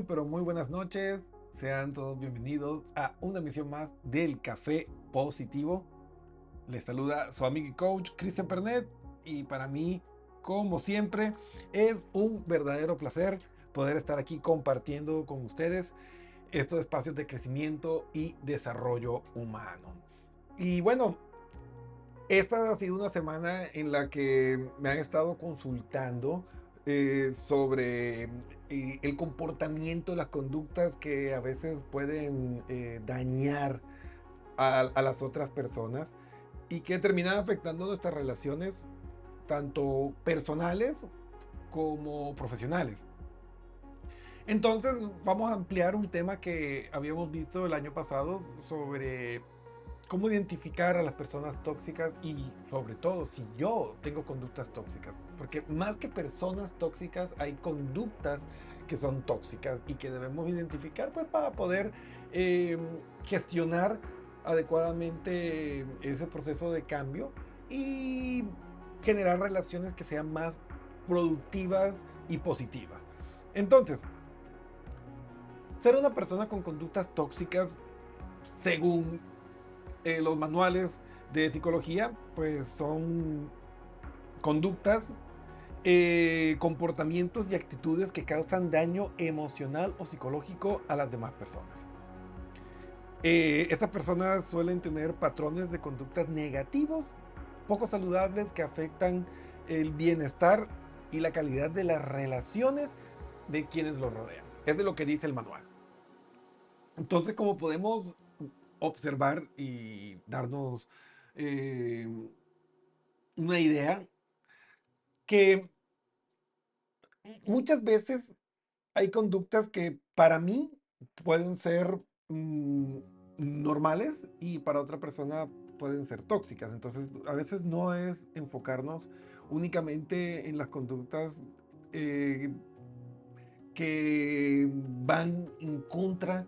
Muy, pero muy buenas noches. Sean todos bienvenidos a una emisión más del Café Positivo. Les saluda su amigo y coach Cristian Pernet y para mí, como siempre, es un verdadero placer poder estar aquí compartiendo con ustedes estos espacios de crecimiento y desarrollo humano. Y bueno, esta ha sido una semana en la que me han estado consultando eh, sobre eh, el comportamiento, las conductas que a veces pueden eh, dañar a, a, las otras personas y que terminan afectando nuestras relaciones tanto personales como profesionales. Entonces vamos a ampliar un tema que habíamos visto el año pasado sobre cómo identificar a las personas tóxicas y sobre todo si yo tengo conductas tóxicas. Porque más que personas tóxicas hay conductas que son tóxicas y que debemos identificar pues para poder eh, gestionar adecuadamente ese proceso de cambio y generar relaciones que sean más productivas y positivas. Entonces, ser una persona con conductas tóxicas, según eh, los manuales de psicología, pues son conductas, eh, comportamientos y actitudes que causan daño emocional o psicológico a las demás personas. Eh, estas personas suelen tener patrones de conductas negativos, poco saludables, que afectan el bienestar y la calidad de las relaciones de quienes los rodean. Es de lo que dice el manual. Entonces, como podemos observar y darnos eh, una idea que muchas veces hay conductas que para mí pueden ser mm, normales y para otra persona pueden ser tóxicas. Entonces, a veces no es enfocarnos únicamente en las conductas eh, que van en contra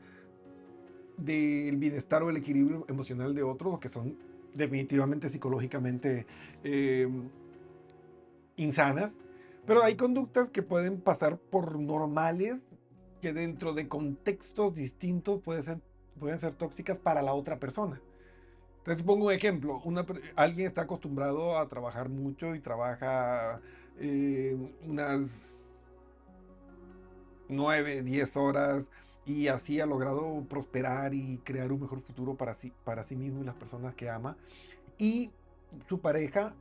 del bienestar o el equilibrio emocional de otros, que son definitivamente psicológicamente eh, insanas, pero hay conductas que pueden pasar por normales, que dentro de contextos distintos pueden ser, pueden ser tóxicas para la otra persona. Entonces pongo un ejemplo, alguien está acostumbrado a trabajar mucho y trabaja eh, unas 9, 10 horas y así ha logrado prosperar y crear un mejor futuro para sí, para sí mismo y las personas que ama. Y su pareja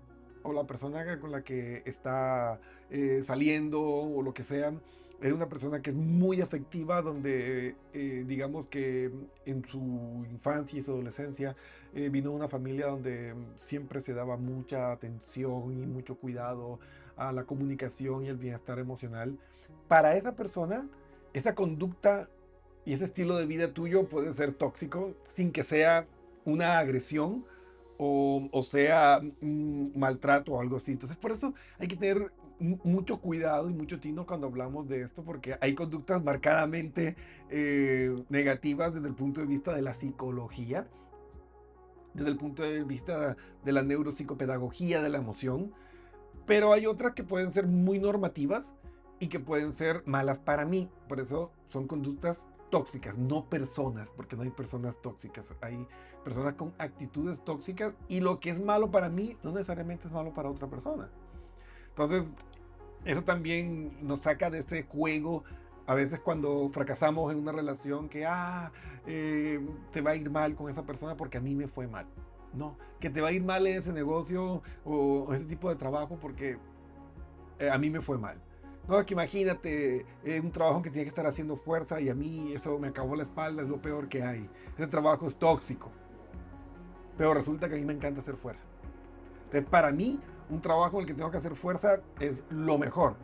o la persona con la que está eh, saliendo o lo que sea, era una persona que es muy afectiva, donde eh, digamos que en su infancia y su adolescencia eh, vino una familia donde siempre se daba mucha atención y mucho cuidado a la comunicación y el bienestar emocional. Para esa persona, esa conducta y ese estilo de vida tuyo puede ser tóxico sin que sea una agresión o, sea un maltrato o algo así. Entonces por eso hay que tener mucho cuidado y mucho tino cuando hablamos de esto porque hay conductas marcadamente eh, negativas desde el punto de vista de la psicología, desde el punto de vista de la neuropsicopedagogía de la emoción, pero hay otras que pueden ser muy normativas y que pueden ser malas para mí. Por eso son conductas tóxicas, no personas, porque no hay personas tóxicas, hay personas con actitudes tóxicas y lo que es malo para mí no necesariamente es malo para otra persona. Entonces, eso también nos saca de ese juego. A veces cuando fracasamos en una relación que, ah, eh, te va a ir mal con esa persona porque a mí me fue mal. No, que te va a ir mal en ese negocio o, ese tipo de trabajo porque eh, a mí me fue mal. No, que imagínate, eh, un trabajo que tiene que estar haciendo fuerza y a mí eso me acabó la espalda, es lo peor que hay. Ese trabajo es tóxico. Pero resulta que a mí me encanta hacer fuerza. Entonces, para mí, un trabajo en el que tengo que hacer fuerza es lo mejor.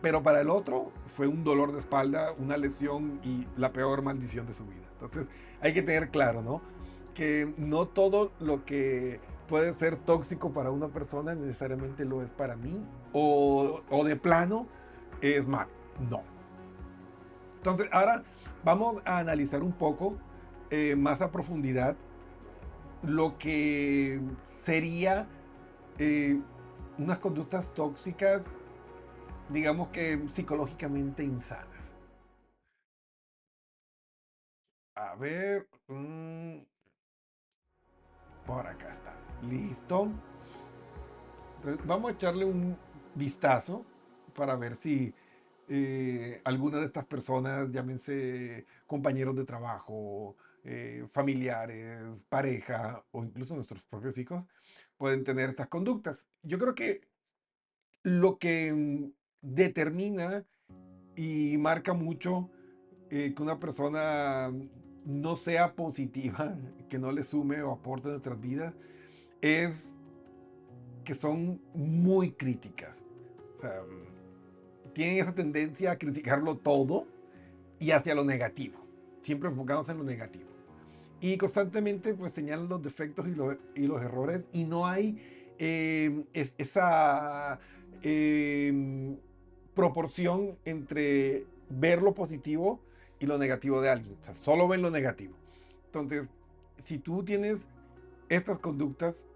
Pero para el otro fue un dolor de espalda, una lesión y la peor maldición de su vida. Entonces, hay que tener claro, ¿no? Que no todo lo que puede ser tóxico para una persona necesariamente lo es para mí. O, o de plano, es mal. No. Entonces, ahora vamos a analizar un poco eh, más a profundidad lo que sería eh, unas conductas tóxicas, digamos que psicológicamente insanas. A ver. mm, por acá está. Listo. Vamos a echarle un vistazo para ver si eh, alguna de estas personas, llámense compañeros de trabajo, eh, familiares, pareja o incluso nuestros propios hijos, pueden tener estas conductas. Yo creo que lo que mm, determina y marca mucho eh, que una persona no sea positiva, que no le sume o aporte a nuestras vidas, es que son muy críticas. O sea, mm, tienen esa tendencia a criticarlo todo y hacia lo negativo, siempre enfocados en lo negativo. Y constantemente pues señalan los defectos y, lo- y los errores y no hay eh, es- esa eh, proporción entre ver lo positivo y lo negativo de alguien. O sea, solo ven lo negativo. Entonces, si tú tienes estas conductas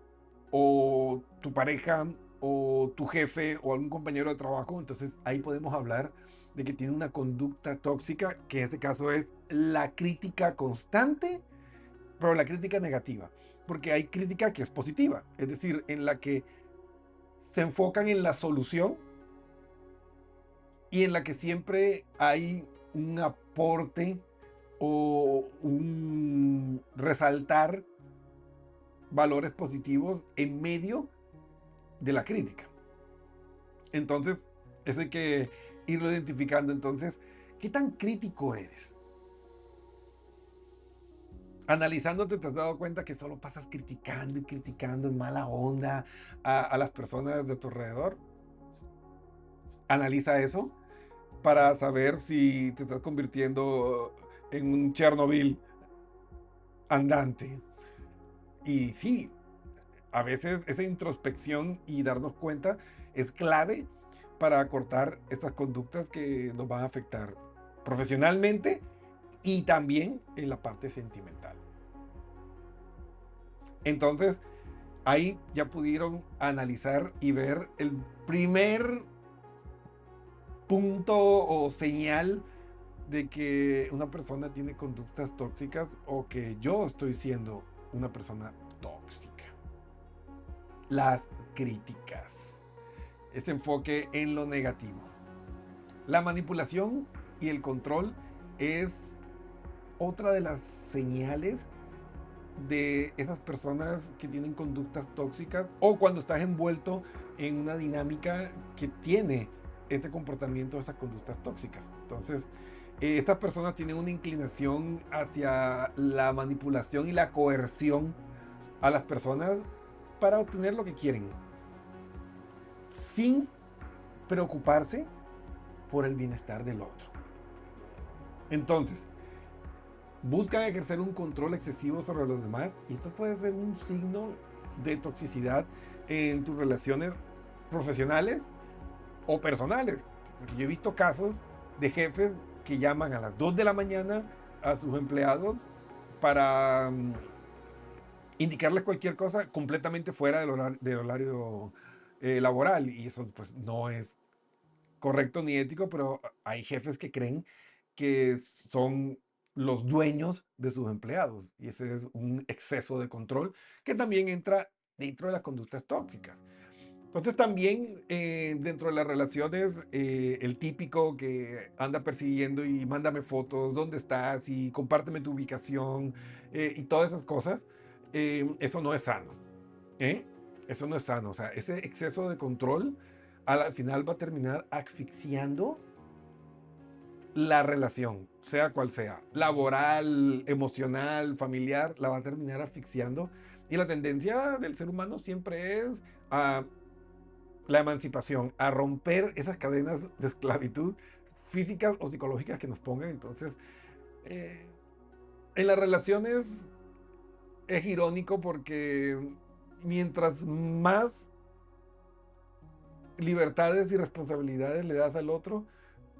o tu pareja o tu jefe o algún compañero de trabajo, entonces ahí podemos hablar de que tiene una conducta tóxica, que en este caso es la crítica constante, pero la crítica negativa, porque hay crítica que es positiva, es decir, en la que se enfocan en la solución y en la que siempre hay un aporte o un resaltar valores positivos en medio de la crítica. Entonces, eso hay que irlo identificando. Entonces, ¿qué tan crítico eres? Analizándote te has dado cuenta que solo pasas criticando y criticando en mala onda a, a las personas de tu alrededor. Analiza eso para saber si te estás convirtiendo en un Chernobyl andante. Y sí, a veces esa introspección y darnos cuenta es clave para cortar estas conductas que nos van a afectar profesionalmente y también en la parte sentimental. Entonces, ahí ya pudieron analizar y ver el primer punto o señal de que una persona tiene conductas tóxicas o que yo estoy siendo una persona tóxica. Las críticas. Este enfoque en lo negativo. La manipulación y el control es otra de las señales de esas personas que tienen conductas tóxicas o cuando estás envuelto en una dinámica que tiene este comportamiento, estas conductas tóxicas. Entonces, eh, estas personas tienen una inclinación hacia la manipulación y la coerción a las personas para obtener lo que quieren, sin preocuparse por el bienestar del otro. Entonces, buscan ejercer un control excesivo sobre los demás y esto puede ser un signo de toxicidad en tus relaciones profesionales o personales. Porque yo he visto casos de jefes que llaman a las 2 de la mañana a sus empleados para mm, indicarles cualquier cosa completamente fuera del horario, del horario eh, laboral. Y eso pues no es correcto ni ético, pero hay jefes que creen que son los dueños de sus empleados. Y ese es un exceso de control que también entra dentro de las conductas tóxicas. Entonces también eh, dentro de las relaciones, eh, el típico que anda persiguiendo y mándame fotos, dónde estás y compárteme tu ubicación eh, y todas esas cosas, eh, eso no es sano. ¿eh? Eso no es sano. O sea, ese exceso de control al final va a terminar asfixiando la relación, sea cual sea, laboral, emocional, familiar, la va a terminar asfixiando. Y la tendencia del ser humano siempre es a la emancipación, a romper esas cadenas de esclavitud físicas o psicológicas que nos pongan. Entonces, eh, en las relaciones es irónico porque mientras más libertades y responsabilidades le das al otro,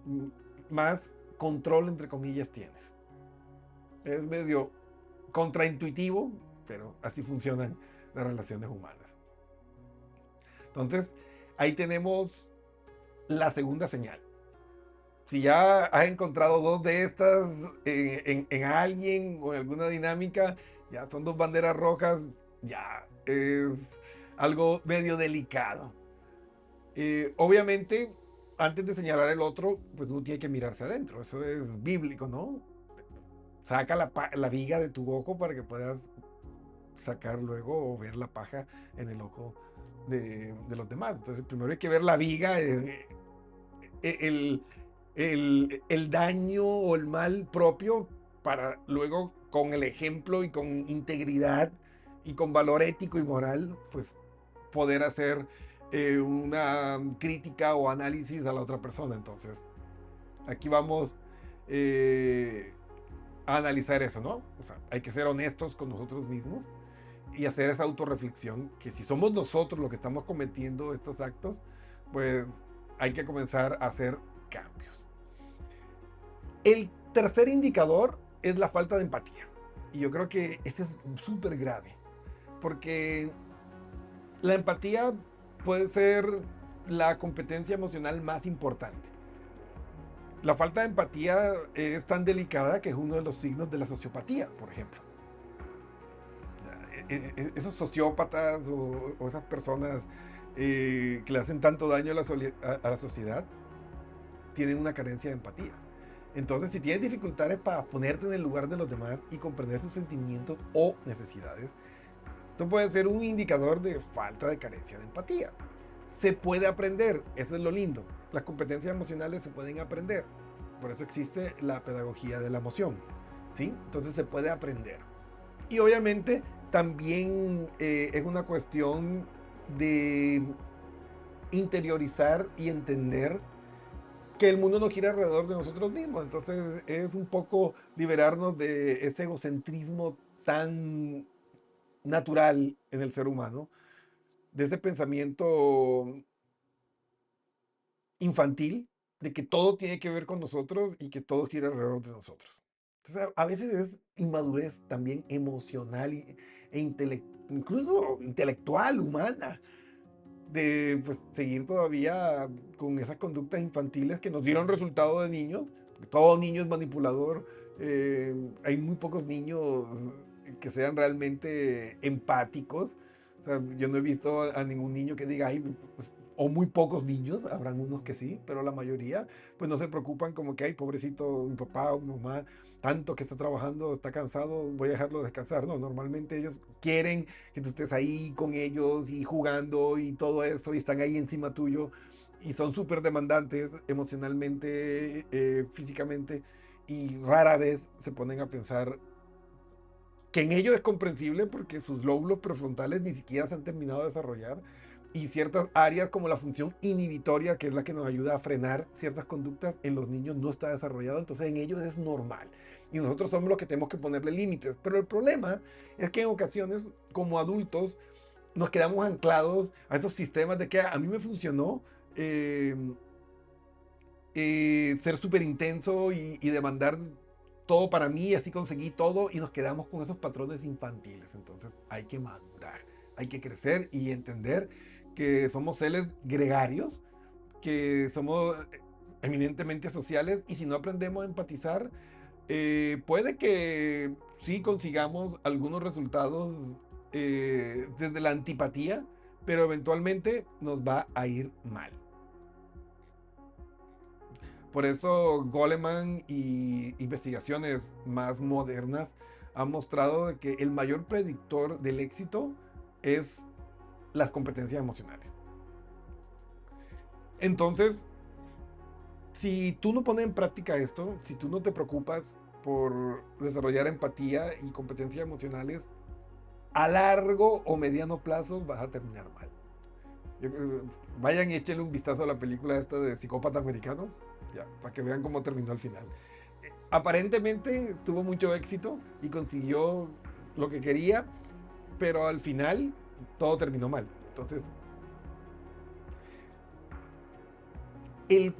m- más control, entre comillas, tienes. Es medio contraintuitivo, pero así funcionan las relaciones humanas. Entonces, ahí tenemos la segunda señal. si ya has encontrado dos de estas en, en, alguien o en alguna dinámica, son dos banderas rojas, ya es algo medio delicado. Eh, obviamente, antes de señalar el otro, pues uno tiene que mirarse adentro. Eso es bíblico, ¿no? Saca la, la viga de tu ojo para que puedas sacar luego o ver la paja en el ojo de, de los demás. Entonces, primero hay que ver la viga, eh, eh, el, el, el, daño o el mal propio para luego con el ejemplo y con integridad y con valor ético y moral, pues poder hacer eh, una crítica o análisis a la otra persona. Entonces, aquí vamos eh, a analizar eso, ¿no? O sea, hay que ser honestos con nosotros mismos y hacer esa autorreflexión que si somos nosotros los que estamos cometiendo estos actos, pues hay que comenzar a hacer cambios. El tercer indicador es la falta de empatía. Y yo creo que este es súper grave, porque la empatía puede ser la competencia emocional más importante. La falta de empatía es tan delicada que es uno de los signos de la sociopatía, por ejemplo. E, e, esos sociópatas o, esas personas eh, que le hacen tanto daño a la, a la sociedad tienen una carencia de empatía. Entonces, si tienes dificultades para ponerte en el lugar de los demás y comprender sus sentimientos o necesidades, esto puede ser un indicador de falta de carencia de empatía. Se puede aprender, eso es lo lindo. Las competencias emocionales se pueden aprender. Por eso existe la pedagogía de la emoción. ¿sí? Entonces se puede aprender. Y obviamente también eh, es una cuestión de interiorizar y entender que el mundo no gira alrededor de nosotros mismos. Entonces es un poco liberarnos de ese egocentrismo tan natural en el ser humano, de ese pensamiento infantil de que todo tiene que ver con nosotros y que todo gira alrededor de nosotros. Entonces, a veces es inmadurez también emocional e incluso intelectual, humana de pues, seguir todavía con esas conductas infantiles que nos dieron resultado de niños. Todo niño es manipulador. Eh, hay muy pocos niños que sean realmente empáticos. Yo no he visto a ningún niño que diga, Ay, pues, o muy pocos niños, habrán unos que sí, pero la mayoría pues no se preocupan como que, ay, pobrecito mi papá o mi mamá, tanto que está trabajando, está cansado, voy a dejarlo descansar. No, normalmente ellos quieren que tú estés ahí con ellos y jugando y todo eso y están ahí encima tuyo y son súper demandantes emocionalmente, eh, físicamente y rara vez se ponen a pensar que en ello es comprensible porque sus lóbulos prefrontales ni siquiera se han terminado de desarrollar y ciertas áreas como la función inhibitoria, que es la que nos ayuda a frenar ciertas conductas, en los niños no está desarrollado, entonces en ellos es normal. Y nosotros somos los que tenemos que ponerle límites. Pero el problema es que en ocasiones, como adultos, nos quedamos anclados a esos sistemas de que a mí me funcionó eh, eh, ser súper intenso y, y demandar todo para mí, así conseguí todo, y nos quedamos con esos patrones infantiles. Entonces hay que madurar, hay que crecer y entender que somos seres gregarios, que somos eminentemente sociales y si no aprendemos a empatizar, eh, puede que sí consigamos algunos resultados eh, desde la antipatía, pero eventualmente nos va a ir mal. Por eso Goleman y investigaciones más modernas han mostrado que el mayor predictor del éxito es las competencias emocionales. Entonces, si tú no pones en práctica esto, si tú no te preocupas por desarrollar empatía y competencias emocionales, a largo o mediano plazo vas a terminar mal. vayan y échenle un vistazo a la película esta de Psicópata Americano, ya, para que vean cómo terminó al final. Aparentemente tuvo mucho éxito y consiguió lo que quería, pero al final todo terminó mal. Entonces, el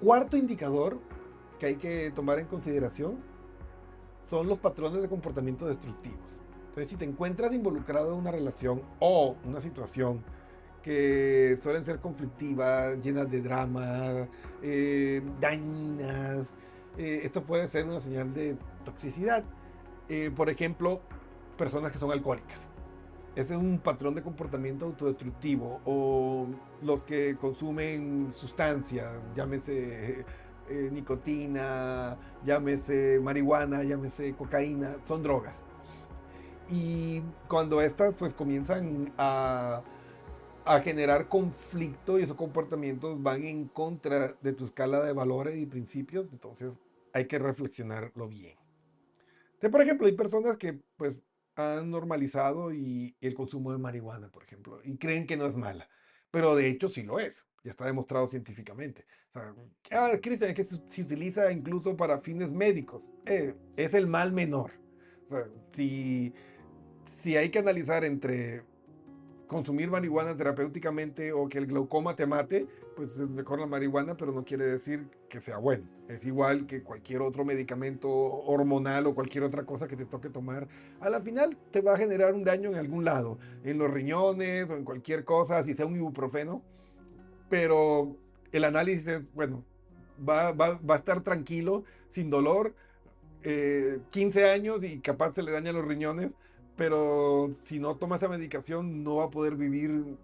cuarto indicador que hay que tomar en consideración son los patrones de comportamiento destructivos. Entonces, si te encuentras involucrado en una relación o una situación que suelen ser conflictivas, llenas de drama, eh, dañinas. Eh, esto puede ser una señal de toxicidad. Eh, por ejemplo, personas que son alcohólicas. Ese es un patrón de comportamiento autodestructivo. O los que consumen sustancias, llámese nicotina, llámese marihuana, llámese cocaína, son drogas. Y cuando estas pues comienzan a generar conflicto y esos comportamientos van en contra de tu escala de valores y principios, entonces hay que reflexionarlo bien. por ejemplo, hay personas que pues han normalizado y el consumo de marihuana, por ejemplo, y creen que no es mala, pero de hecho sí lo es, ya está demostrado científicamente. O sea, ah, Cristian, es que se utiliza incluso para fines médicos, eh, es el mal menor. O sea, si, si hay que analizar entre consumir marihuana terapéuticamente o que el glaucoma te mate, pues es mejor la marihuana, pero no quiere decir que sea bueno. Es igual que cualquier otro medicamento hormonal o cualquier otra cosa que te toque tomar. A la final te va a generar un daño en algún lado, en los riñones o en cualquier cosa, si sea un ibuprofeno. Pero el análisis es, bueno, va, a estar tranquilo, sin dolor, 15 eh, años y capaz se le dañan los riñones pero si no toma esa medicación no va a poder vivir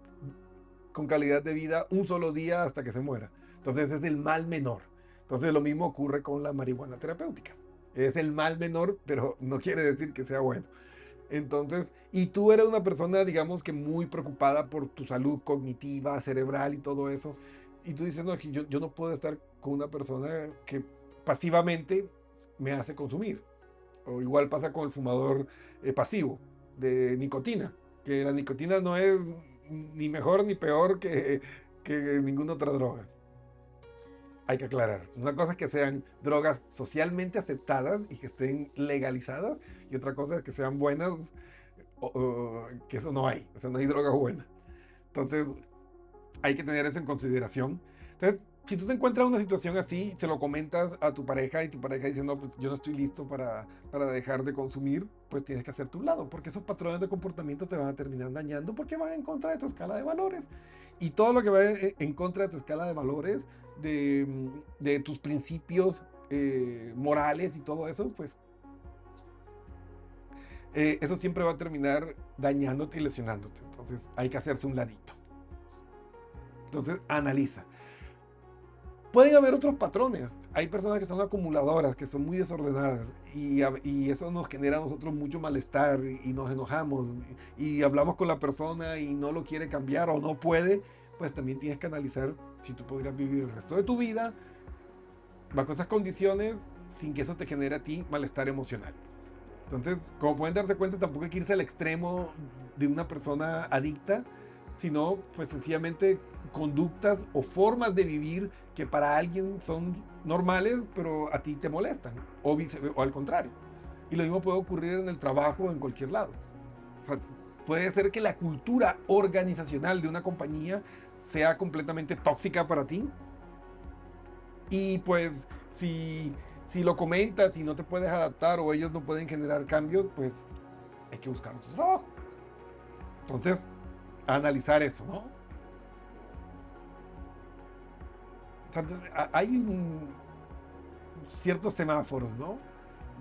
con calidad de vida un solo día hasta que se muera. Entonces es el mal menor. Entonces lo mismo ocurre con la marihuana terapéutica. Es el mal menor, pero no quiere decir que sea bueno. Entonces, y tú eres una persona, digamos que muy preocupada por tu salud cognitiva, cerebral y todo eso. Y tú dices, no, yo, yo no puedo estar con una persona que pasivamente me hace consumir. O igual pasa con el fumador eh, pasivo de nicotina, que la nicotina no es ni mejor ni peor que, que ninguna otra droga. Hay que aclarar. Una cosa es que sean drogas socialmente aceptadas y que estén legalizadas, y otra cosa es que sean buenas, que eso no hay. O sea, no hay droga buena. Entonces, hay que tener eso en consideración. Entonces, si tú te encuentras en una situación así, se lo comentas a tu pareja y tu pareja dice, no, pues yo no estoy listo para, para dejar de consumir, pues tienes que hacer tu lado, porque esos patrones de comportamiento te van a terminar dañando porque van en contra de tu escala de valores. Y todo lo que va en contra de tu escala de valores, de, de tus principios eh, morales y todo eso, pues eh, eso siempre va a terminar dañándote y lesionándote. Entonces hay que hacerse un ladito. Entonces analiza. Pueden haber otros patrones. Hay personas que son acumuladoras, que son muy desordenadas y, y eso nos genera a nosotros mucho malestar y, nos enojamos y, hablamos con la persona y no lo quiere cambiar o no puede, pues también tienes que analizar si tú podrías vivir el resto de tu vida bajo esas condiciones sin que eso te genere a ti malestar emocional. Entonces, como pueden darse cuenta, tampoco hay que irse al extremo de una persona adicta, sino pues sencillamente conductas o formas de vivir que para alguien son normales, pero a ti te molestan, o, o al contrario. Y lo mismo puede ocurrir en el trabajo o en cualquier lado. puede ser que la cultura organizacional de una compañía sea completamente tóxica para ti. Y pues si, si lo comentas y no te puedes adaptar o ellos no pueden generar cambios, pues hay que buscar otro trabajo. Entonces, analizar eso, ¿no? hay ciertos semáforos, ¿no?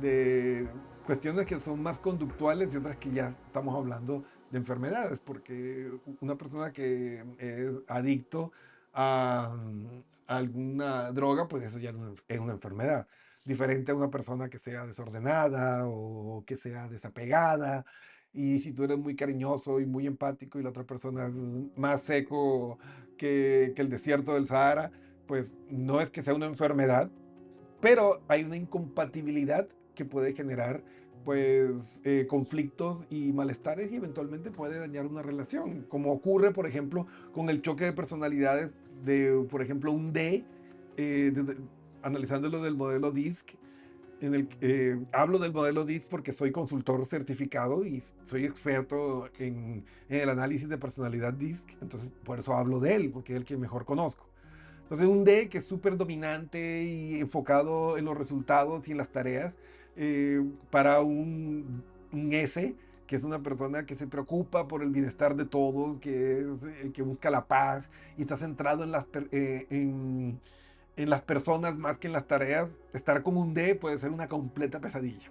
De cuestiones que son más conductuales y otras que ya estamos hablando de enfermedades, porque una persona que es adicto a, alguna droga, pues eso ya es una enfermedad. Diferente a una persona que sea desordenada o que sea desapegada. Y si tú eres muy cariñoso y muy empático y la otra persona es más seco que, el desierto del Sahara, pues no es que sea una enfermedad, pero hay una incompatibilidad que puede generar pues eh, conflictos y malestares y eventualmente puede dañar una relación, como ocurre por ejemplo con el choque de personalidades de por ejemplo un D, eh, analizándolo del modelo DISC, en el eh, hablo del modelo DISC porque soy consultor certificado y soy experto en, en el análisis de personalidad DISC, entonces por eso hablo de él, porque es el que mejor conozco. Entonces un D que es súper dominante y enfocado en los resultados y en las tareas, eh, para un, S que es una persona que se preocupa por el bienestar de todos, que, es, eh, que busca la paz y está centrado en las, eh, en, en las personas más que en las tareas, estar con un D puede ser una completa pesadilla.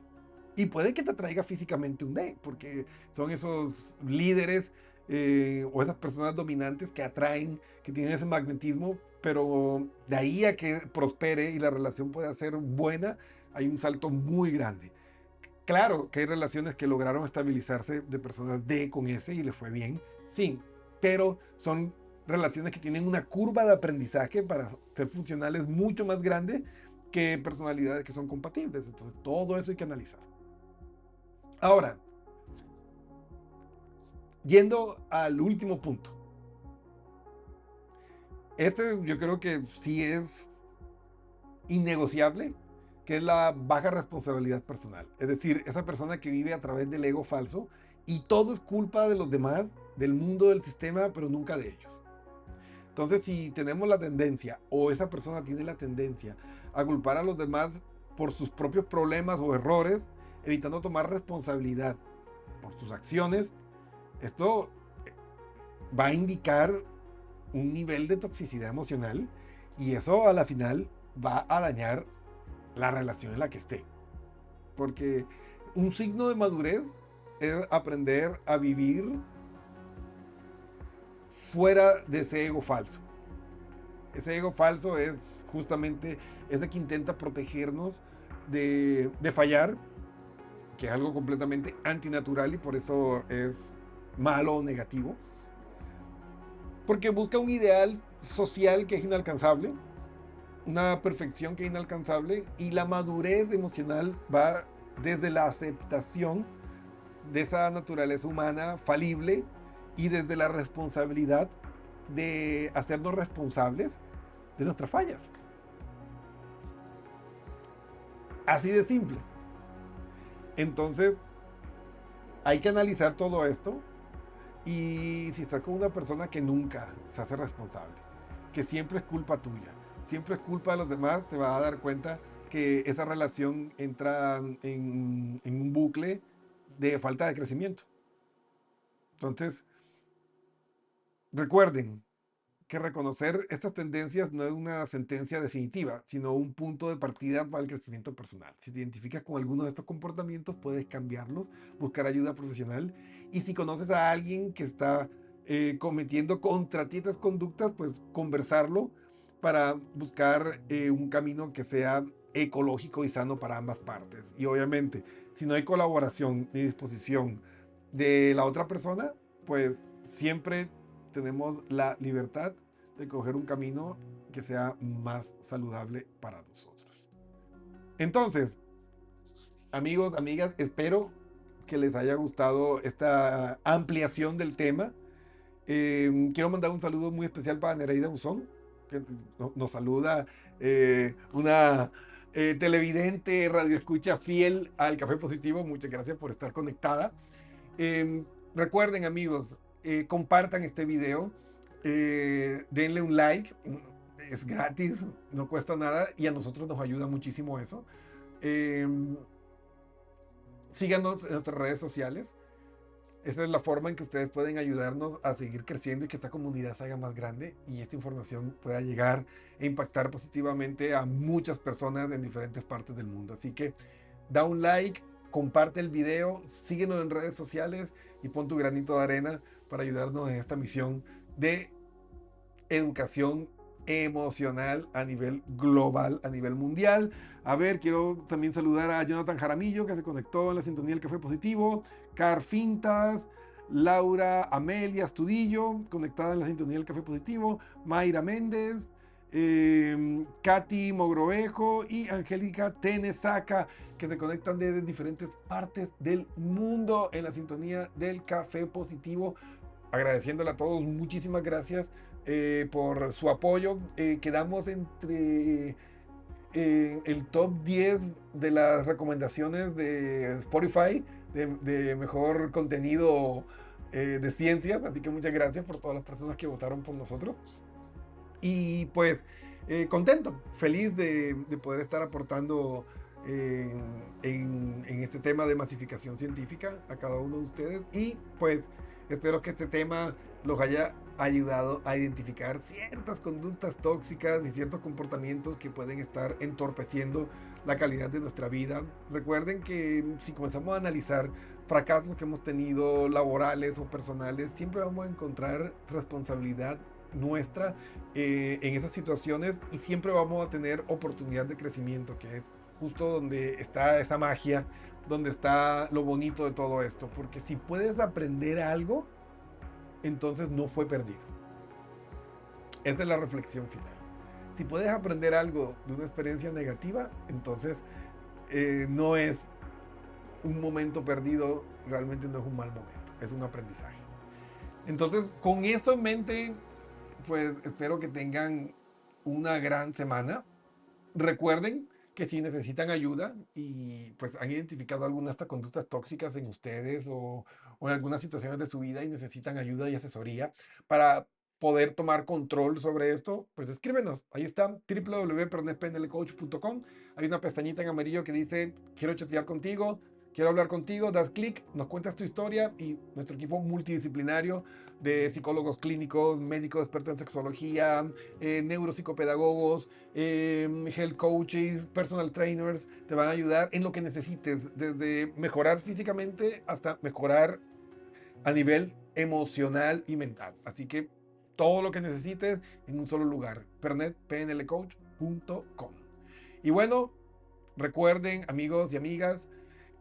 Y puede que te traiga físicamente un D, porque son esos líderes eh, o esas personas dominantes que atraen, que tienen ese magnetismo, pero de ahí a que prospere y la relación pueda ser buena, hay un salto muy grande. Claro que hay relaciones que lograron estabilizarse de personas D con S y les fue bien, sí, pero son relaciones que tienen una curva de aprendizaje para ser funcionales mucho más grande que personalidades que son compatibles. Entonces, todo eso hay que analizar. Ahora, yendo al último punto. Este yo creo que sí es innegociable, que es la baja responsabilidad personal. Es decir, esa persona que vive a través del ego falso y todo es culpa de los demás, del mundo, del sistema, pero nunca de ellos. Entonces, si tenemos la tendencia, o esa persona tiene la tendencia a culpar a los demás por sus propios problemas o errores, evitando tomar responsabilidad por sus acciones, esto va a indicar un nivel de toxicidad emocional y eso a la final va a dañar la relación en la que esté. Porque un signo de madurez es aprender a vivir fuera de ese ego falso. Ese ego falso es justamente ese que intenta protegernos de, fallar, que es algo completamente antinatural y por eso es malo o negativo. Porque busca un ideal social que es inalcanzable, una perfección que es inalcanzable y la madurez emocional va desde la aceptación de esa naturaleza humana falible y desde la responsabilidad de hacernos responsables de nuestras fallas. Así de simple. Entonces, hay que analizar todo esto y si estás con una persona que nunca se hace responsable, que siempre es culpa tuya, siempre es culpa de los demás, te vas a dar cuenta que esa relación entra en, un bucle de falta de crecimiento. Entonces, Recuerden que reconocer estas tendencias no es una sentencia definitiva, sino un punto de partida para el crecimiento personal. Si te identificas con alguno de estos comportamientos, puedes cambiarlos, buscar ayuda profesional. Y si conoces a alguien que está eh, cometiendo contra ti estas conductas, pues conversarlo para buscar eh, un camino que sea ecológico y sano para ambas partes. Y obviamente, si no hay colaboración ni disposición de la otra persona, pues siempre tenemos la libertad de coger un camino que sea más saludable para nosotros. Entonces, amigos, amigas, espero que les haya gustado esta ampliación del tema. Em, quiero mandar un saludo muy especial para Nereida Buzón, que nos, saluda eh, una eh, televidente, radioescucha fiel al Café Positivo. Muchas gracias por estar conectada. Em, recuerden, amigos, eh, compartan este video, eh, denle un like, es gratis, no cuesta nada y a nosotros nos ayuda muchísimo eso. Em, síganos en nuestras redes sociales. Esa es la forma en que ustedes pueden ayudarnos a seguir creciendo y que esta comunidad se haga más grande y esta información pueda llegar e impactar positivamente a muchas personas en diferentes partes del mundo. Así que da un like, comparte el video, síguenos en redes sociales y pon tu granito de arena para ayudarnos en esta misión de educación emocional a nivel global, a nivel mundial. A ver, quiero también saludar a Jonathan Jaramillo, que se conectó en la sintonía del Café Positivo, Car Fintas, Laura Amelia Estudillo, conectada en la sintonía del Café Positivo, Mayra Méndez, eh, Katy Mogrovejo y Angélica Tenesaca, que se conectan desde diferentes partes del mundo en la sintonía del Café Positivo agradeciéndole a todos, muchísimas gracias eh, por su apoyo. Eh, quedamos entre eh, el top 10 de las recomendaciones de Spotify de, mejor contenido de ciencia, así que muchas gracias por todas las personas que votaron por nosotros. Y pues contento, feliz de, de poder estar aportando en este tema de masificación científica a cada uno de ustedes y pues espero que este tema los haya ayudado a identificar ciertas conductas tóxicas y ciertos comportamientos que pueden estar entorpeciendo la calidad de nuestra vida. Recuerden que si comenzamos a analizar fracasos que hemos tenido laborales o personales, siempre vamos a encontrar responsabilidad nuestra eh, en esas situaciones y siempre vamos a tener oportunidad de crecimiento, que es justo donde está esa magia, donde está lo bonito de todo esto, porque si puedes aprender algo, entonces no fue perdido. Esa es la reflexión final. Si puedes aprender algo de una experiencia negativa, entonces eh, no es un momento perdido, realmente no es un mal momento, es un aprendizaje. Entonces, con eso en mente, pues espero que tengan una gran semana. Recuerden que si necesitan ayuda y pues han identificado algunas estas conductas tóxicas en ustedes o, o, en algunas situaciones de su vida y necesitan ayuda y asesoría para poder tomar control sobre esto, pues escríbenos. Ahí está www.pernespnlcoach.com. Hay una pestañita en amarillo que dice quiero chatear contigo quiero hablar contigo, das clic, nos cuentas tu historia y nuestro equipo multidisciplinario de psicólogos clínicos, médicos expertos en sexología, eh, neuropsicopedagogos, eh, health coaches, personal trainers, te van a ayudar en lo que necesites, desde mejorar físicamente hasta mejorar a nivel emocional y mental. Así que todo lo que necesites en un solo lugar, pernetpnlcoach.com. Y bueno, recuerden amigos y amigas,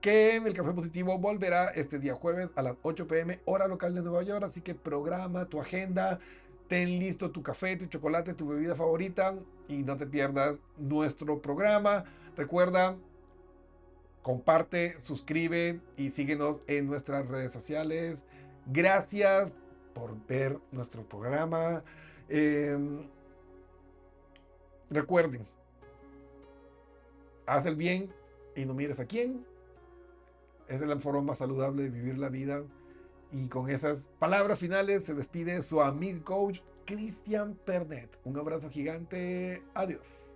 que el Café Positivo volverá este día jueves a las 8 pm hora local de Nueva York, así que programa tu agenda, ten listo tu café, tu chocolate, tu bebida favorita y no te pierdas nuestro programa. Recuerda, comparte, suscribe y síguenos en nuestras redes sociales. Gracias por ver nuestro programa. Em, recuerden, haz el bien y no mires a quién es la forma más saludable de vivir la vida. Y con esas palabras finales se despide su amigo coach Cristian Pernet. Un abrazo gigante. Adiós.